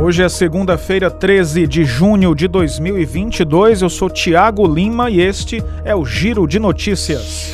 Hoje é segunda-feira, 13 de junho de 2022. Eu sou Tiago Lima e este é o Giro de Notícias.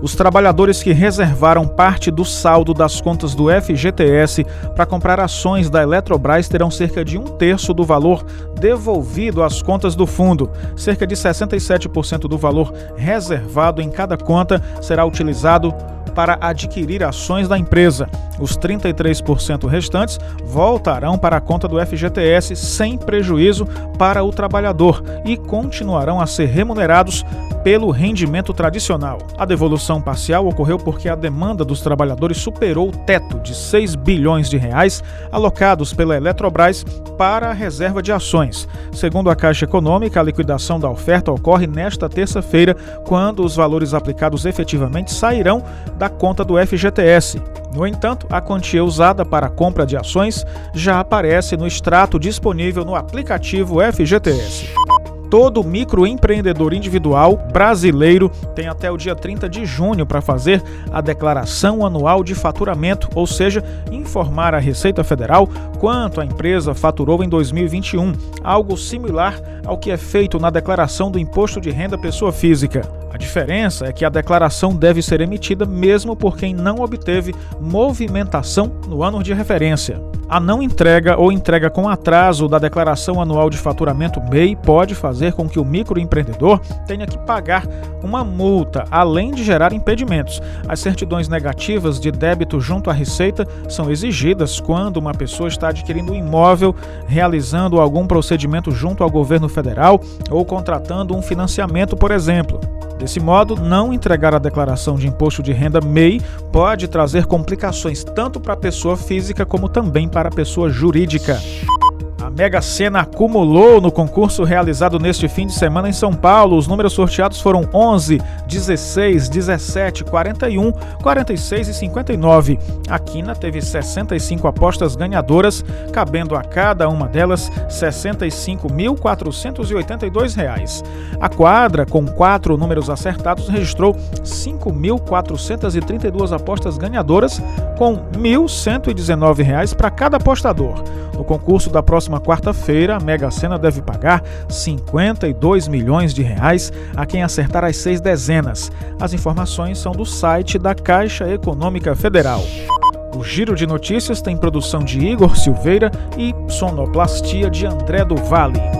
Os trabalhadores que reservaram parte do saldo das contas do FGTS para comprar ações da Eletrobras terão cerca de um terço do valor devolvido às contas do fundo. Cerca de 67% do valor reservado em cada conta será utilizado para adquirir ações da empresa. Os 33% restantes voltarão para a conta do FGTS sem prejuízo para o trabalhador e continuarão a ser remunerados pelo rendimento tradicional. A devolução parcial ocorreu porque a demanda dos trabalhadores superou o teto de 6 bilhões de reais alocados pela Eletrobras para a reserva de ações. Segundo a Caixa Econômica, a liquidação da oferta ocorre nesta terça-feira, quando os valores aplicados efetivamente sairão da conta do FGTS. No entanto, a quantia usada para a compra de ações já aparece no extrato disponível no aplicativo FGTS. Todo microempreendedor individual brasileiro tem até o dia 30 de junho para fazer a declaração anual de faturamento, ou seja, informar a Receita Federal quanto a empresa faturou em 2021, algo similar ao que é feito na declaração do Imposto de Renda Pessoa Física. A diferença é que a declaração deve ser emitida mesmo por quem não obteve movimentação no ano de referência. A não entrega ou entrega com atraso da declaração anual de faturamento MEI pode fazer com que o microempreendedor tenha que pagar uma multa, além de gerar impedimentos. As certidões negativas de débito junto à Receita são exigidas quando uma pessoa está adquirindo um imóvel, realizando algum procedimento junto ao governo federal ou contratando um financiamento, por exemplo. Desse modo, não entregar a declaração de imposto de renda MEI pode trazer complicações tanto para a pessoa física como também para a pessoa jurídica. Mega Sena acumulou no concurso realizado neste fim de semana em São Paulo. Os números sorteados foram 11, 16, 17, 41, 46 e 59. A Quina teve 65 apostas ganhadoras, cabendo a cada uma delas R$ 65.482. A quadra, com quatro números acertados, registrou 5.432 apostas ganhadoras, com R$ 1.119 para cada apostador. No concurso da próxima quarta-feira, a Mega Sena deve pagar 52 milhões de reais a quem acertar as seis dezenas. As informações são do site da Caixa Econômica Federal. O Giro de Notícias tem produção de Igor Silveira e sonoplastia de André do Vale.